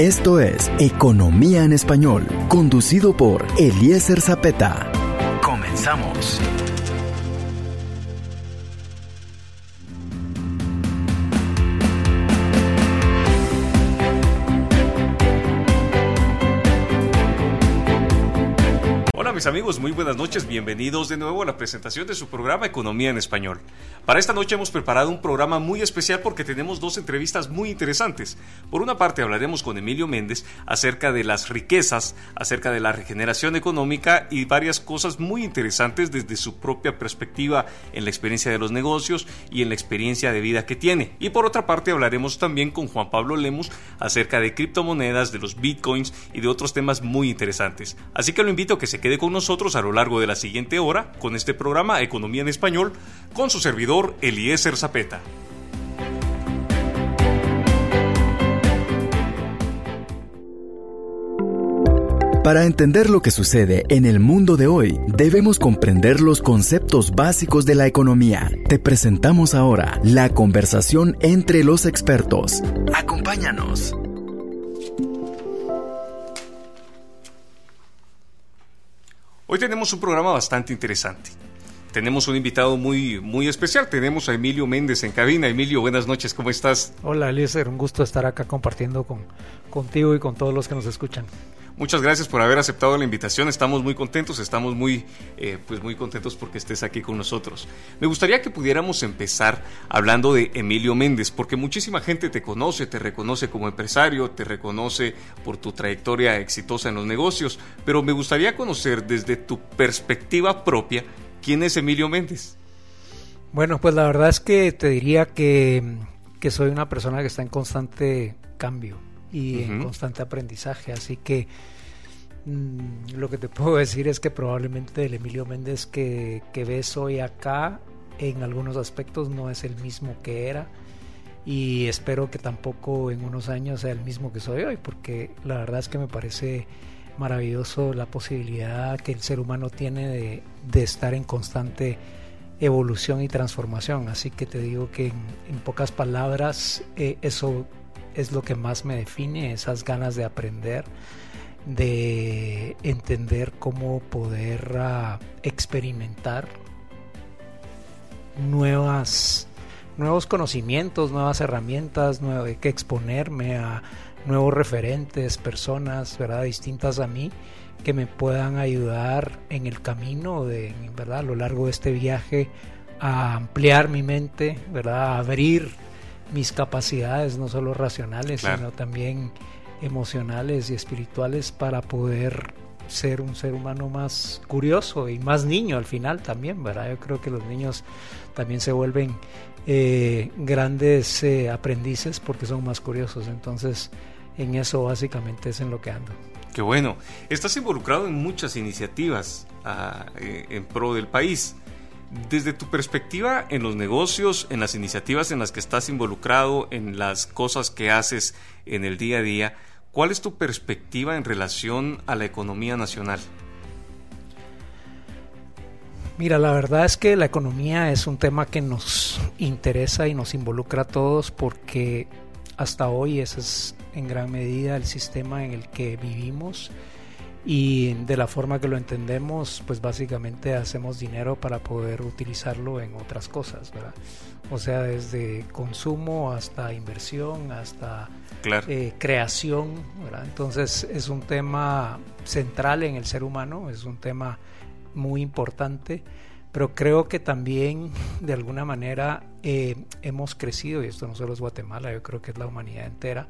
Esto es Economía en Español, conducido por Eliezer Zapeta. Comenzamos. Mis amigos, muy buenas noches, bienvenidos de nuevo a la presentación de su programa Economía en Español. Para esta noche hemos preparado un programa muy especial porque tenemos dos entrevistas muy interesantes. Por una parte hablaremos con Emilio Méndez acerca de las riquezas, acerca de la regeneración económica y varias cosas muy interesantes desde su propia perspectiva en la experiencia de los negocios y en la experiencia de vida que tiene. Y por otra parte hablaremos también con Juan Pablo Lemus acerca de criptomonedas, de los bitcoins y de otros temas muy interesantes. Así que lo invito a que se quede con nosotros a lo largo de la siguiente hora con este programa Economía en Español con su servidor Eliezer Zapeta. Para entender lo que sucede en el mundo de hoy, debemos comprender los conceptos básicos de la economía. Te presentamos ahora la conversación entre los expertos. Acompáñanos. Hoy tenemos un programa bastante interesante. Tenemos un invitado muy, muy especial. Tenemos a Emilio Méndez en cabina. Emilio, buenas noches, ¿cómo estás? Hola, Eliezer, un gusto estar acá compartiendo con, contigo y con todos los que nos escuchan. Muchas gracias por haber aceptado la invitación. Estamos muy contentos, estamos muy, eh, pues muy contentos porque estés aquí con nosotros. Me gustaría que pudiéramos empezar hablando de Emilio Méndez, porque muchísima gente te conoce, te reconoce como empresario, te reconoce por tu trayectoria exitosa en los negocios, pero me gustaría conocer desde tu perspectiva propia quién es Emilio Méndez. Bueno, pues la verdad es que te diría que, que soy una persona que está en constante cambio y en constante aprendizaje. Así que mm, lo que te puedo decir es que probablemente el Emilio Méndez que, que ves hoy acá en algunos aspectos no es el mismo que era. Y espero que tampoco en unos años sea el mismo que soy hoy porque la verdad es que me parece maravilloso la posibilidad que el ser humano tiene de, de estar en constante evolución y transformación. Así que te digo que en, pocas palabras eh, eso es lo que más me define, esas ganas de aprender, de entender cómo poder ah, experimentar nuevas, nuevos conocimientos, nuevas herramientas, que exponerme a nuevos referentes, personas, ¿verdad? distintas a mí que me puedan ayudar en el camino de, ¿verdad? a lo largo de este viaje a ampliar mi mente, ¿verdad? a abrir mis capacidades, no solo racionales, sino también emocionales y espirituales para poder ser un ser humano más curioso y más niño al final también, ¿verdad? Yo creo que los niños también se vuelven eh, grandes eh, aprendices porque son más curiosos, entonces en eso básicamente es en lo que ando. Qué bueno, estás involucrado en muchas iniciativas ah, eh, en pro del país. Desde tu perspectiva en los negocios, en las iniciativas en las que estás involucrado, en las cosas que haces en el día a día, ¿cuál es tu perspectiva en relación a la economía nacional? Mira, la verdad es que la economía es un tema que nos interesa y nos involucra a todos porque hasta hoy ese es en gran medida el sistema en el que vivimos y de la forma que lo entendemos, pues básicamente hacemos dinero para poder utilizarlo en otras cosas, ¿verdad? O sea, desde consumo hasta inversión, hasta eh, creación, ¿verdad? Entonces es un tema central en el ser humano, es un tema muy importante, pero creo que también de alguna manera eh, hemos crecido, y esto no solo es Guatemala, yo creo que es la humanidad entera,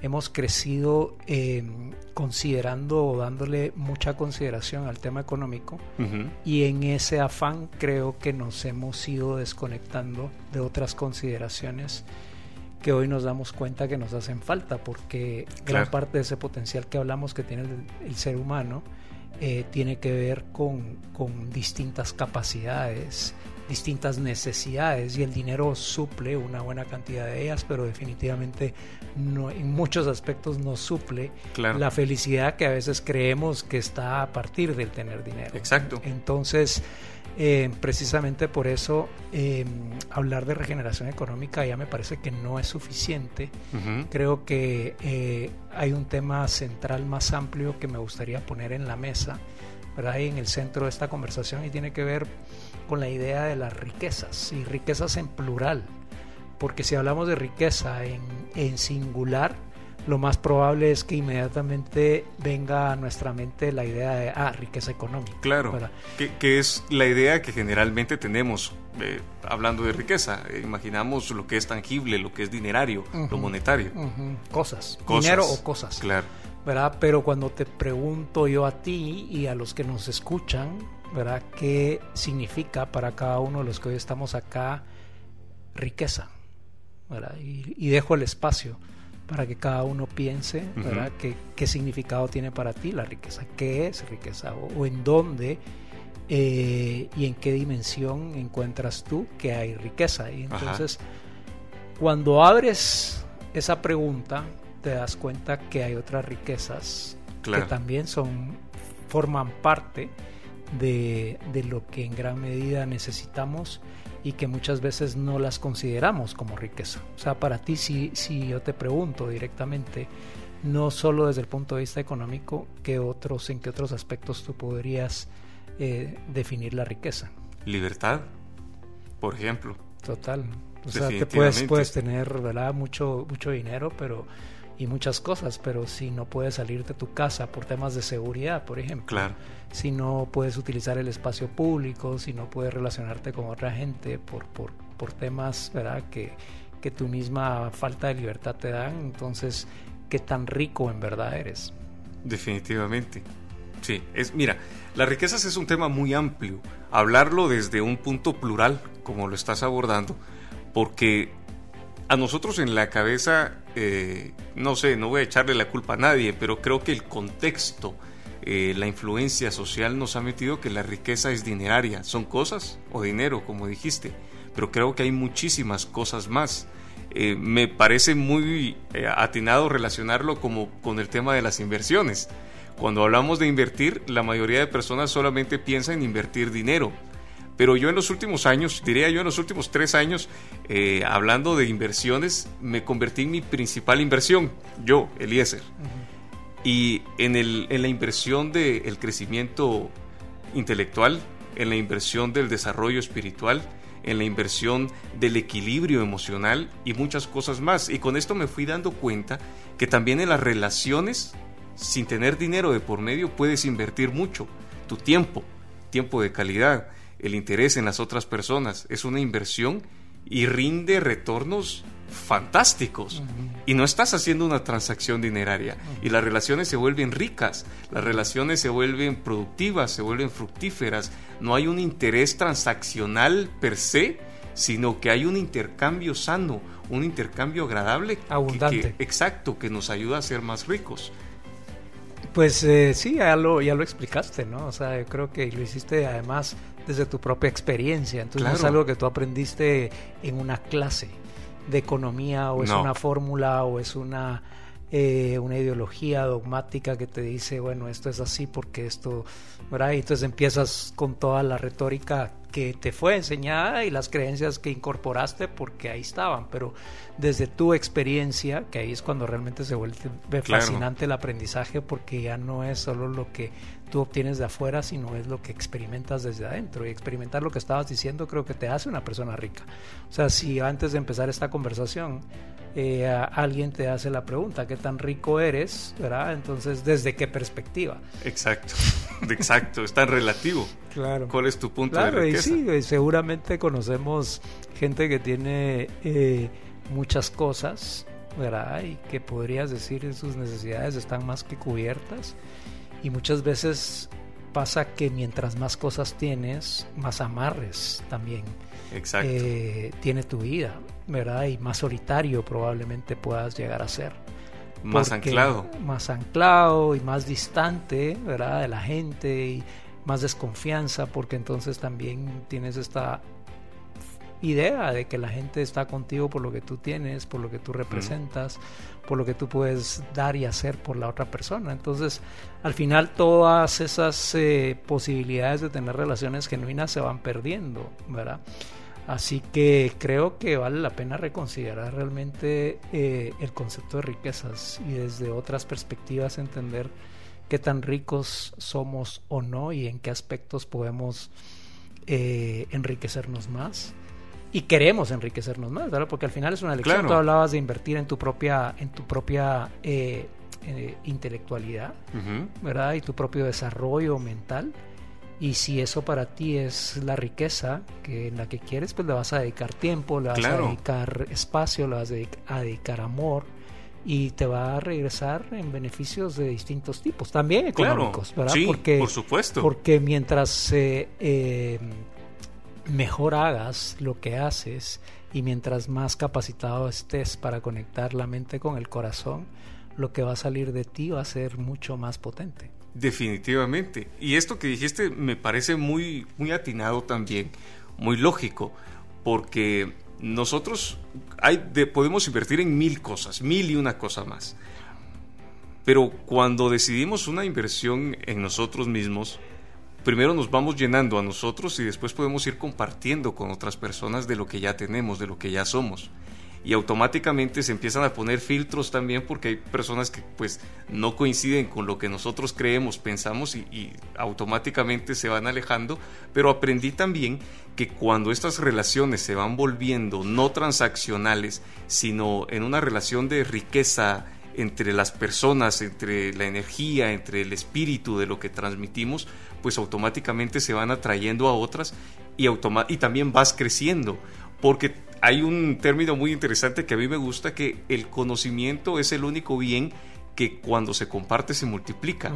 hemos crecido eh, considerando o dándole mucha consideración al tema económico. Y en ese afán creo que nos hemos ido desconectando de otras consideraciones que hoy nos damos cuenta que nos hacen falta porque gran parte de ese potencial que hablamos que tiene el, ser humano eh, tiene que ver con, con distintas capacidades distintas necesidades y el dinero suple una buena cantidad de ellas, pero definitivamente no, en muchos aspectos no suple la felicidad que a veces creemos que está a partir del tener dinero. Exacto. Entonces, eh, precisamente por eso eh, hablar de regeneración económica ya me parece que no es suficiente. Creo que eh, hay un tema central más amplio que me gustaría poner en la mesa, ¿verdad? en el centro de esta conversación y tiene que ver con la idea de las riquezas y riquezas en plural. Porque si hablamos de riqueza en, en singular, lo más probable es que inmediatamente venga a nuestra mente la idea de, ah, riqueza económica. Claro, que, es la idea que generalmente tenemos eh, hablando de riqueza. imaginamos lo que es tangible, lo que es dinerario, lo monetario. cosas, dinero o cosas. Claro. ¿verdad? Pero cuando te pregunto yo a ti y a los que nos escuchan, ¿verdad? ¿Qué significa para cada uno de los que hoy estamos acá riqueza? Y dejo el espacio para que cada uno piense, ¿verdad? ¿Qué, significado tiene para ti la riqueza? ¿Qué es riqueza? ¿O, en dónde eh, y en qué dimensión encuentras tú que hay riqueza? Y entonces, cuando abres esa pregunta, te das cuenta que hay otras riquezas que también son, forman parte de, de lo que en gran medida necesitamos y que muchas veces no las consideramos como riqueza. O sea, para ti si, si yo te pregunto directamente, no solo desde el punto de vista económico, ¿qué otros, ¿en qué otros aspectos tú podrías eh, definir la riqueza? Libertad, por ejemplo. Total. O sea, te puedes, puedes tener ¿verdad? Mucho, mucho dinero, pero y muchas cosas, pero si no puedes salir de tu casa por temas de seguridad, por ejemplo, claro. si no puedes utilizar el espacio público, si no puedes relacionarte con otra gente por, por, por temas ¿verdad? Que, que tu misma falta de libertad te dan, entonces, ¿qué tan rico en verdad eres? Definitivamente. Sí, es, mira, las riquezas es un tema muy amplio. Hablarlo desde un punto plural, como lo estás abordando, porque a nosotros en la cabeza, eh, no sé, no voy a echarle la culpa a nadie, pero creo que el contexto, eh, la influencia social nos ha metido que la riqueza es dineraria. Son cosas o dinero, como dijiste, pero creo que hay muchísimas cosas más. Eh, me parece muy atinado relacionarlo como con el tema de las inversiones. Cuando hablamos de invertir, la mayoría de personas solamente piensa en invertir dinero pero yo en los últimos años, diría yo en los últimos tres años, eh, hablando de inversiones, me convertí en mi principal inversión, yo, Eliezer. Y en, el, en la inversión del crecimiento intelectual, en la inversión del desarrollo espiritual, en la inversión del equilibrio emocional y muchas cosas más. Y con esto me fui dando cuenta que también en las relaciones, sin tener dinero de por medio, puedes invertir mucho. Tu tiempo, tiempo de calidad, el interés en las otras personas. Es una inversión y rinde retornos fantásticos. Y no estás haciendo una transacción dineraria. Y las relaciones se vuelven ricas, las relaciones se vuelven productivas, se vuelven fructíferas. No hay un interés transaccional per se, sino que hay un intercambio sano, un intercambio agradable. Abundante. exacto, que nos ayuda a ser más ricos. Pues eh, sí, ya lo, ya lo explicaste, ¿no? O sea, yo creo que lo hiciste además desde tu propia experiencia. Entonces no es algo que tú aprendiste en una clase de economía o es una fórmula o es una, eh, una ideología dogmática que te dice, bueno, esto es así porque esto, ¿verdad? Y entonces empiezas con toda la retórica que te fue enseñada y las creencias que incorporaste porque ahí estaban, pero desde tu experiencia, que ahí es cuando realmente se vuelve fascinante el aprendizaje porque ya no es solo lo que tú obtienes de afuera, sino es lo que experimentas desde adentro. Y experimentar lo que estabas diciendo creo que te hace una persona rica. O sea, si antes de empezar esta conversación eh, alguien te hace la pregunta, ¿qué tan rico eres? ¿verdad? Entonces, ¿desde qué perspectiva? Exacto, exacto, es tan relativo. Claro. ¿Cuál es tu punto de riqueza? Sí, seguramente conocemos gente que tiene eh, muchas cosas, ¿verdad? Y que podrías decir sus necesidades están más que cubiertas y muchas veces pasa que mientras más cosas tienes, más amarres también eh, tiene tu vida, ¿verdad? Y más solitario probablemente puedas llegar a ser. Más anclado. Más anclado y más distante, ¿verdad? De la gente y más desconfianza porque entonces también tienes esta idea de que la gente está contigo por lo que tú tienes, por lo que tú representas, por lo que tú puedes dar y hacer por la otra persona. Entonces, al final todas esas eh, posibilidades de tener relaciones genuinas se van perdiendo, ¿verdad? Así que creo que vale la pena reconsiderar realmente eh, el concepto de riquezas y desde otras perspectivas entender qué tan ricos somos o no y en qué aspectos podemos eh, enriquecernos más y queremos enriquecernos más, ¿verdad? Porque al final es una elección. Tú hablabas de invertir en tu propia, en tu propia eh, eh, intelectualidad, ¿verdad? Y tu propio desarrollo mental. Y si eso para ti es la riqueza que en la que quieres, pues le vas a dedicar tiempo, le vas a dedicar espacio, le vas a dedicar amor, y te va a regresar en beneficios de distintos tipos, también económicos, ¿verdad? Sí, porque, por supuesto. Porque mientras eh, mejor hagas lo que haces y mientras más capacitado estés para conectar la mente con el corazón, lo que va a salir de ti va a ser mucho más potente. Definitivamente. Y esto que dijiste me parece muy, muy atinado también, muy lógico, porque nosotros podemos invertir en mil cosas, mil y una cosa más. Pero cuando decidimos una inversión en nosotros mismos, primero nos vamos llenando a nosotros y después podemos ir compartiendo con otras personas de lo que ya tenemos, de lo que ya somos y automáticamente se empiezan a poner filtros también porque hay personas que pues no coinciden con lo que nosotros creemos, pensamos y, automáticamente se van alejando, pero aprendí también que cuando estas relaciones se van volviendo no transaccionales, sino en una relación de riqueza entre las personas, entre la energía, entre el espíritu de lo que transmitimos, pues automáticamente se van atrayendo a otras y, y también vas creciendo, porque hay un término muy interesante que a mí me gusta, que el conocimiento es el único bien que cuando se comparte se multiplica.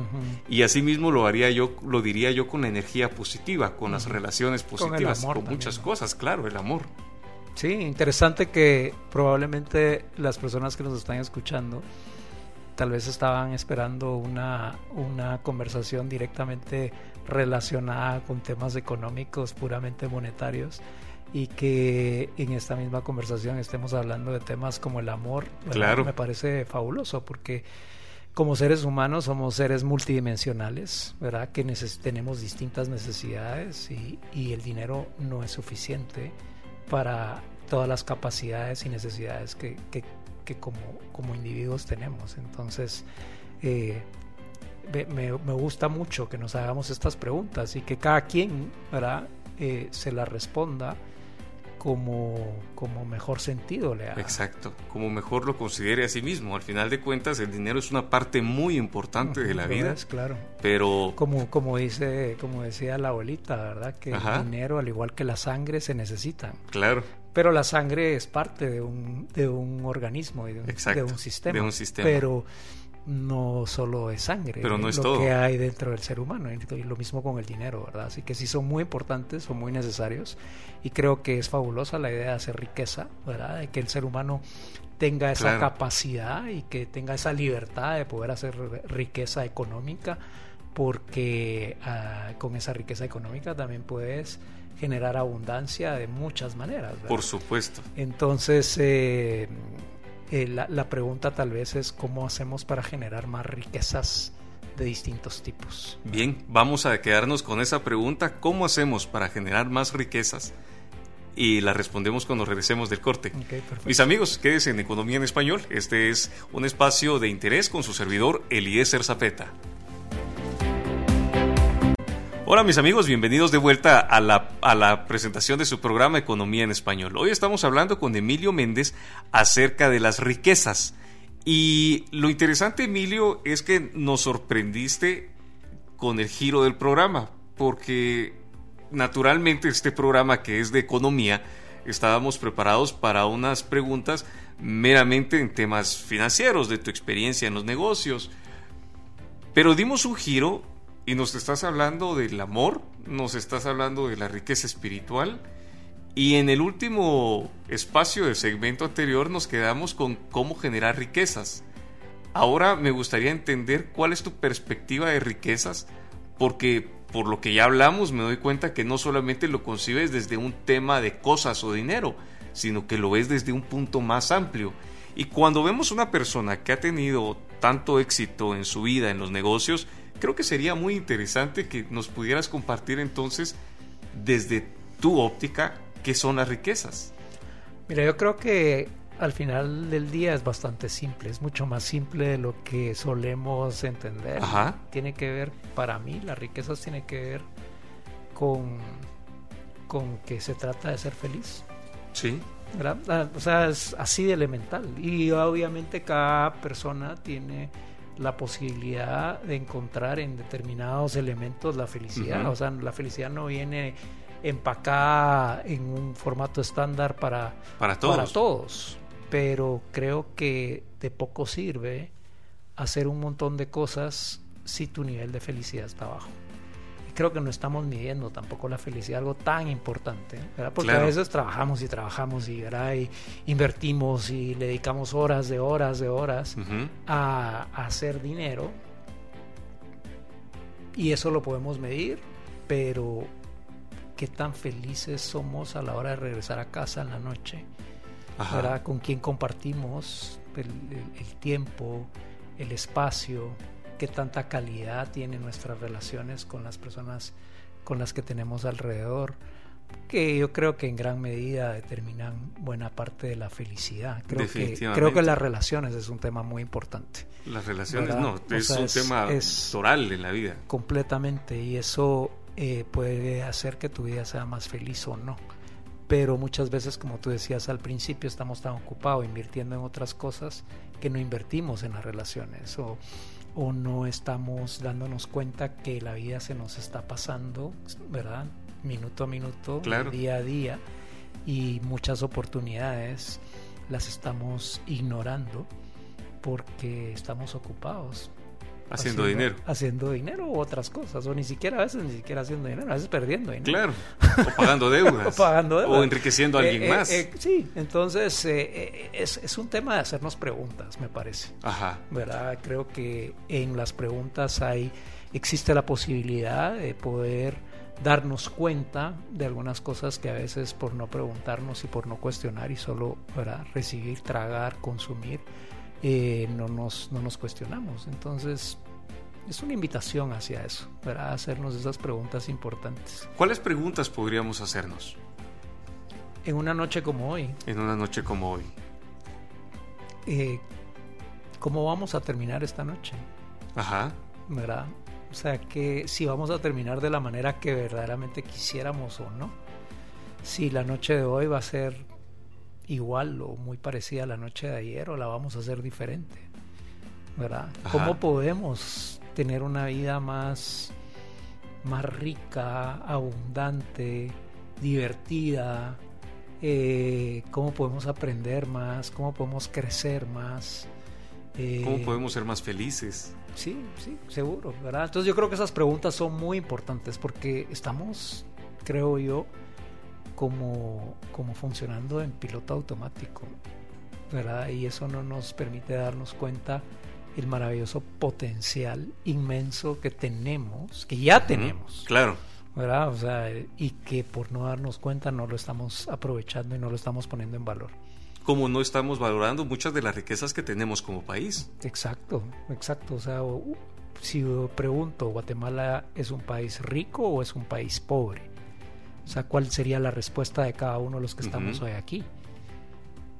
Y así mismo lo haría yo, lo diría yo con la energía positiva, con las relaciones positivas, con, muchas cosas, claro, el amor. Sí, interesante que probablemente las personas que nos están escuchando tal vez estaban esperando una, una conversación directamente relacionada con temas económicos, puramente monetarios y que en esta misma conversación estemos hablando de temas como el amor, claro. me parece fabuloso porque como seres humanos somos seres multidimensionales, ¿verdad? Que tenemos distintas necesidades y, y, el dinero no es suficiente para todas las capacidades y necesidades que, que, que como, como individuos tenemos. Entonces, eh, me, me, gusta mucho que nos hagamos estas preguntas y que cada quien, ¿verdad? Eh, se las responda como, como mejor sentido le haga. Exacto, como mejor lo considere a sí mismo. Al final de cuentas, el dinero es una parte muy importante de la vida. Es, claro. Pero como como dice, como decía la abuelita, ¿verdad? Que el dinero, al igual que la sangre, se necesitan. Claro. Pero la sangre es parte de un, de un organismo y de un, de un sistema. De un sistema. Pero no solo es sangre, Pero no es lo que hay dentro del ser humano, y lo mismo con el dinero, ¿verdad? Así que sí son muy importantes, son muy necesarios, y creo que es fabulosa la idea de hacer riqueza, ¿verdad? De que el ser humano tenga esa capacidad y que tenga esa libertad de poder hacer riqueza económica, porque ah, con esa riqueza económica también puedes generar abundancia de muchas maneras. Por supuesto. Entonces, eh, eh, la, pregunta tal vez es cómo hacemos para generar más riquezas de distintos tipos. Bien, vamos a quedarnos con esa pregunta, ¿cómo hacemos para generar más riquezas? Y la respondemos cuando regresemos del corte. Mis amigos, quédense en Economía en Español. Este es un espacio de interés con su servidor Eliezer Zapeta. Hola mis amigos, bienvenidos de vuelta a la, a la, presentación de su programa Economía en Español. Hoy estamos hablando con Emilio Méndez acerca de las riquezas. Y lo interesante, Emilio, es que nos sorprendiste con el giro del programa, porque naturalmente este programa que es de economía, estábamos preparados para unas preguntas meramente en temas financieros, de tu experiencia en los negocios. Pero dimos un giro y nos estás hablando del amor, nos estás hablando de la riqueza espiritual. Y en el último espacio del segmento anterior nos quedamos con cómo generar riquezas. Ahora me gustaría entender cuál es tu perspectiva de riquezas, porque por lo que ya hablamos, me doy cuenta que no solamente lo concibes desde un tema de cosas o dinero, sino que lo ves desde un punto más amplio. Y cuando vemos una persona que ha tenido tanto éxito en su vida, en los negocios, creo que sería muy interesante que nos pudieras compartir entonces desde tu óptica qué son las riquezas. Mira, yo creo que al final del día es bastante simple, es mucho más simple de lo que solemos entender. Tiene que ver, para mí, las riquezas tiene que ver con, con que se trata de ser feliz. Sí. Ah, o sea, es así de elemental. Y obviamente cada persona tiene la posibilidad de encontrar en determinados elementos la felicidad. O sea, la felicidad no viene empacada en un formato estándar para, para, todos. para todos. Pero creo que de poco sirve hacer un montón de cosas si tu nivel de felicidad está bajo creo que no estamos midiendo tampoco la felicidad, algo tan importante, ¿verdad? Porque a veces trabajamos y trabajamos y, invertimos y le dedicamos horas de horas de horas a, hacer dinero. Y eso lo podemos medir, pero qué tan felices somos a la hora de regresar a casa en la noche, ¿verdad? Con quién compartimos el tiempo, el espacio, qué tanta calidad tienen nuestras relaciones con las personas con las que tenemos alrededor, que yo creo que en gran medida determinan buena parte de la felicidad. Creo que creo que las relaciones es un tema muy importante. Las relaciones no, es un tema toral en la vida. Completamente y eso eh, puede hacer que tu vida sea más feliz o no. Pero muchas veces, como tú decías al principio, estamos tan ocupados invirtiendo en otras cosas que no invertimos en las relaciones o o no estamos dándonos cuenta que la vida se nos está pasando, ¿verdad? Minuto a minuto, día a día, y muchas oportunidades las estamos ignorando porque estamos ocupados Haciendo, dinero. Haciendo dinero u otras cosas, o ni siquiera a veces ni siquiera haciendo dinero, a veces perdiendo dinero. Claro, o pagando deudas. o pagando deudas. O enriqueciendo a alguien eh, eh, más. Eh, sí, entonces es, es, un tema de hacernos preguntas, me parece. Ajá. ¿Verdad? Creo que en las preguntas hay, existe la posibilidad de poder darnos cuenta de algunas cosas que a veces por no preguntarnos y por no cuestionar y solo ¿verdad? recibir, tragar, consumir, eh, no, nos, no nos cuestionamos. Entonces, es una invitación hacia eso, para hacernos esas preguntas importantes. ¿Cuáles preguntas podríamos hacernos? En una noche como hoy. En una noche como hoy. Eh, ¿Cómo vamos a terminar esta noche? Ajá. ¿Verdad? O sea, que si vamos a terminar de la manera que verdaderamente quisiéramos o no. Si la noche de hoy va a ser igual o muy parecida a la noche de ayer o la vamos a hacer diferente? ¿Verdad? ¿Cómo podemos tener una vida más, más rica, abundante, divertida? Eh, ¿Cómo podemos aprender más? ¿Cómo podemos crecer más? Eh, ¿Cómo podemos ser más felices? Sí, sí, seguro, ¿verdad? Entonces yo creo que esas preguntas son muy importantes porque estamos, creo yo, como, como funcionando en piloto automático, ¿verdad? Y eso no nos permite darnos cuenta el maravilloso potencial inmenso que tenemos, que ya tenemos. Claro. ¿verdad? O sea, y que por no darnos cuenta no lo estamos aprovechando y no lo estamos poniendo en valor. Como no estamos valorando muchas de las riquezas que tenemos como país. Exacto, exacto. O sea, si pregunto, ¿Guatemala es un país rico o es un país pobre? O sea, ¿cuál sería la respuesta de cada uno de los que estamos hoy aquí?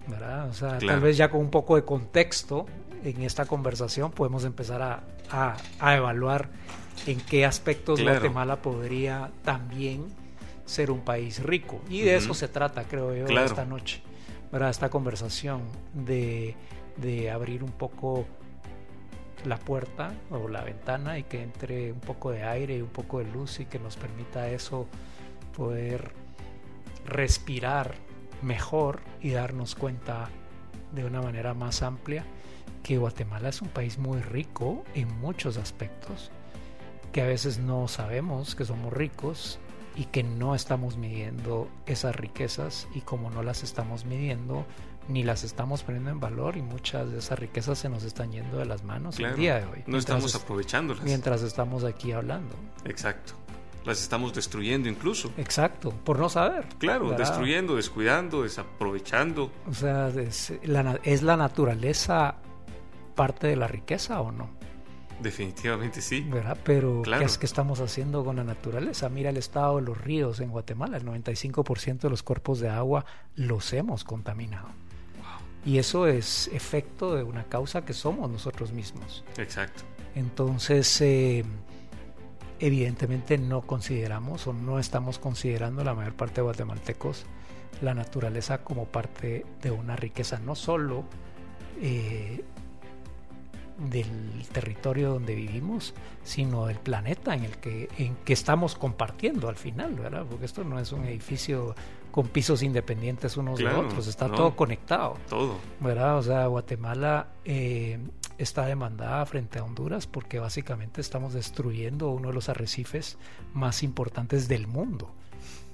¿Verdad? O sea, tal vez ya con un poco de contexto en esta conversación podemos empezar a, a, evaluar en qué aspectos Guatemala podría también ser un país rico. Y de eso se trata, creo yo, esta noche. ¿verdad? Esta conversación de, de abrir un poco la puerta o la ventana y que entre un poco de aire y un poco de luz y que nos permita eso poder respirar mejor y darnos cuenta de una manera más amplia que Guatemala es un país muy rico en muchos aspectos, que a veces no sabemos que somos ricos y que no estamos midiendo esas riquezas y como no las estamos midiendo ni las estamos poniendo en valor y muchas de esas riquezas se nos están yendo de las manos el día de hoy. No estamos aprovechándolas. Mientras estamos aquí hablando. Exacto. Las estamos destruyendo incluso. Exacto, por no saber. Claro, destruyendo, descuidando, desaprovechando. O sea, es la, ¿es la naturaleza parte de la riqueza o no? Definitivamente sí. ¿verdad? Pero ¿qué es que estamos haciendo con la naturaleza? Mira el estado de los ríos en Guatemala, el 95% de los cuerpos de agua los hemos contaminado. Y eso es efecto de una causa que somos nosotros mismos. Exacto. Entonces, eh, evidentemente no consideramos o no estamos considerando la mayor parte de guatemaltecos la naturaleza como parte de una riqueza, no solo eh, del territorio donde vivimos, sino del planeta en el que, en que estamos compartiendo al final, ¿verdad? Porque esto no es un edificio con pisos independientes unos de otros, está todo conectado. Todo. ¿Verdad? O sea, Guatemala eh, está demandada frente a Honduras porque básicamente estamos destruyendo uno de los arrecifes más importantes del mundo,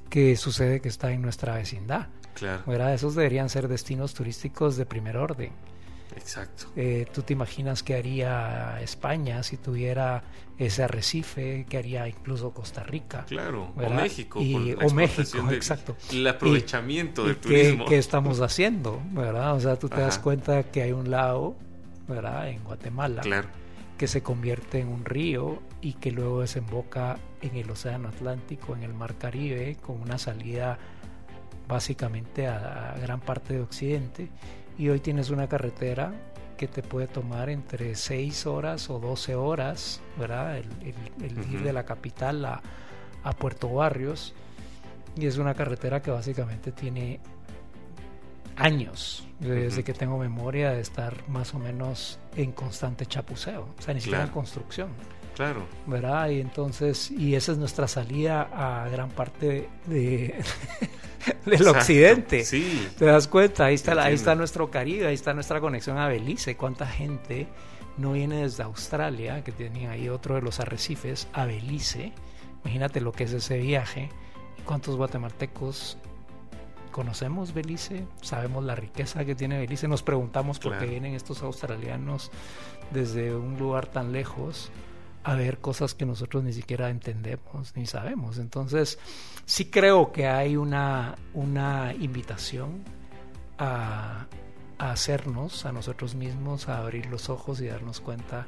que sucede que está en nuestra vecindad. Claro. ¿verdad? Esos deberían ser destinos turísticos de primer orden. Exacto. Eh, ¿Tú te imaginas qué haría España si tuviera ese arrecife? ¿Qué haría incluso Costa Rica? Claro, o México. o México, exacto. El aprovechamiento del turismo. Qué, estamos haciendo? ¿verdad? O sea, tú te das cuenta que hay un lago, ¿verdad? En Guatemala. Claro. Que se convierte en un río y que luego desemboca en el Océano Atlántico, en el Mar Caribe, con una salida básicamente a gran parte de Occidente y hoy tienes una carretera que te puede tomar entre 6 horas o 12 horas, ¿verdad? El, ir de la capital a, Puerto Barrios. Y es una carretera que básicamente tiene años, desde que tengo memoria, de estar más o menos en constante chapuceo, o sea, ni siquiera en construcción. Claro. ¿Verdad? Y entonces, y esa es nuestra salida a gran parte de, del occidente. Sí. ¿Te das cuenta? Ahí está, ahí está nuestro Caribe, ahí está nuestra conexión a Belice. ¿Cuánta gente no viene desde Australia, que tenía ahí otro de los arrecifes, a Belice? Imagínate lo que es ese viaje. ¿Cuántos guatemaltecos conocemos Belice? ¿Sabemos la riqueza que tiene Belice? Nos preguntamos por qué vienen estos australianos desde un lugar tan lejos a ver cosas que nosotros ni siquiera entendemos ni sabemos. Entonces, sí creo que hay una, una invitación a, hacernos a nosotros mismos, a abrir los ojos y darnos cuenta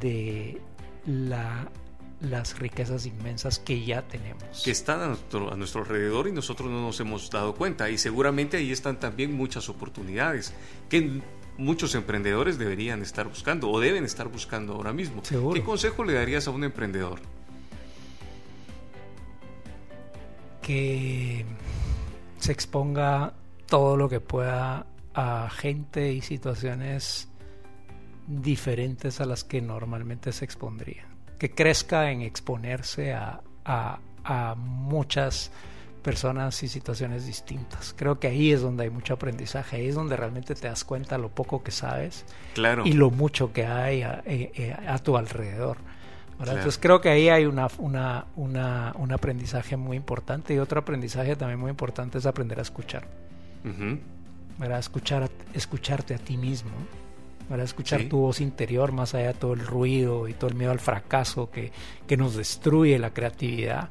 de la, las riquezas inmensas que ya tenemos. Que están a nuestro, a nuestro, alrededor y nosotros no nos hemos dado cuenta. Y seguramente ahí están también muchas oportunidades que muchos emprendedores deberían estar buscando o deben estar buscando ahora mismo. ¿Qué consejo le darías a un emprendedor? Que se exponga todo lo que pueda a gente y situaciones diferentes a las que normalmente se expondría. Que crezca en exponerse a, a, a muchas personas y situaciones distintas. Creo que ahí es donde hay mucho aprendizaje, ahí es donde realmente te das cuenta lo poco que sabes claro. y lo mucho que hay a, eh, eh, tu alrededor. Entonces creo que ahí hay una, una, una, un aprendizaje muy importante y otro aprendizaje también muy importante es aprender a escuchar. Escuchar, escucharte a ti mismo para escuchar tu voz interior más allá de todo el ruido y todo el miedo al fracaso que, que nos destruye la creatividad,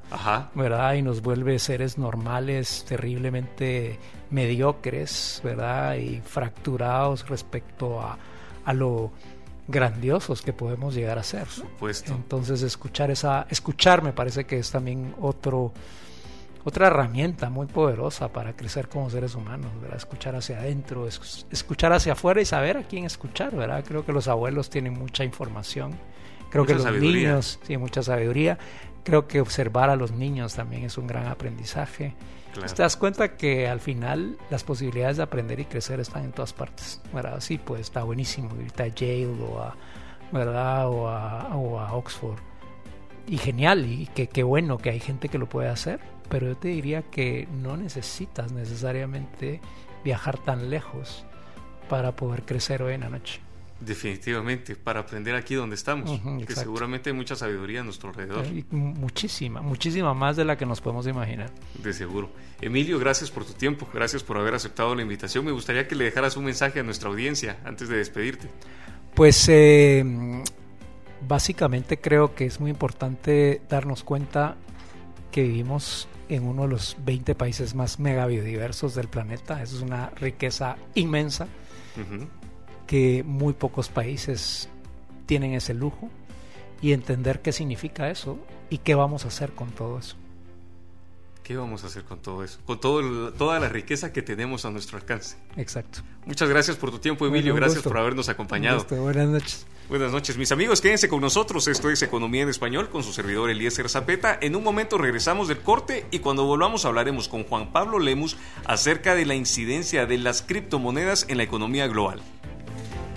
¿verdad? Y nos vuelve seres normales, terriblemente mediocres, ¿verdad? Y fracturados respecto a, a lo grandiosos que podemos llegar a ser. supuesto. Entonces escuchar esa, escuchar me parece que es también otro otra herramienta muy poderosa para crecer como seres humanos, ¿verdad? Escuchar hacia adentro, escuchar hacia afuera y saber a quién escuchar, ¿verdad? Creo que los abuelos tienen mucha información, creo que los niños, sí, mucha sabiduría, creo que observar a los niños también es un gran aprendizaje. Te das cuenta que al final las posibilidades de aprender y crecer están en todas partes, ¿verdad? Sí, pues está buenísimo irte a Yale o a, ¿verdad? O a, o a Oxford. Y genial, y qué bueno que hay gente que lo puede hacer pero yo te diría que no necesitas necesariamente viajar tan lejos para poder crecer hoy en la noche. Definitivamente, para aprender aquí donde estamos, que seguramente hay mucha sabiduría a nuestro alrededor. muchísima, muchísima más de la que nos podemos imaginar. De seguro. Emilio, gracias por tu tiempo, gracias por haber aceptado la invitación. Me gustaría que le dejaras un mensaje a nuestra audiencia antes de despedirte. Pues eh, básicamente creo que es muy importante darnos cuenta que vivimos en uno de los 20 países más mega biodiversos del planeta. Eso es una riqueza inmensa que muy pocos países tienen ese lujo y entender qué significa eso y qué vamos a hacer con todo eso. ¿Qué vamos a hacer con todo eso? Con todo toda la riqueza que tenemos a nuestro alcance. Exacto. Muchas gracias por tu tiempo, Emilio. gracias por habernos acompañado. Buenas noches. Buenas noches, mis amigos. Quédense con nosotros. Esto es Economía en Español con su servidor Eliezer Zapeta. En un momento regresamos del corte y cuando volvamos hablaremos con Juan Pablo Lemus acerca de la incidencia de las criptomonedas en la economía global.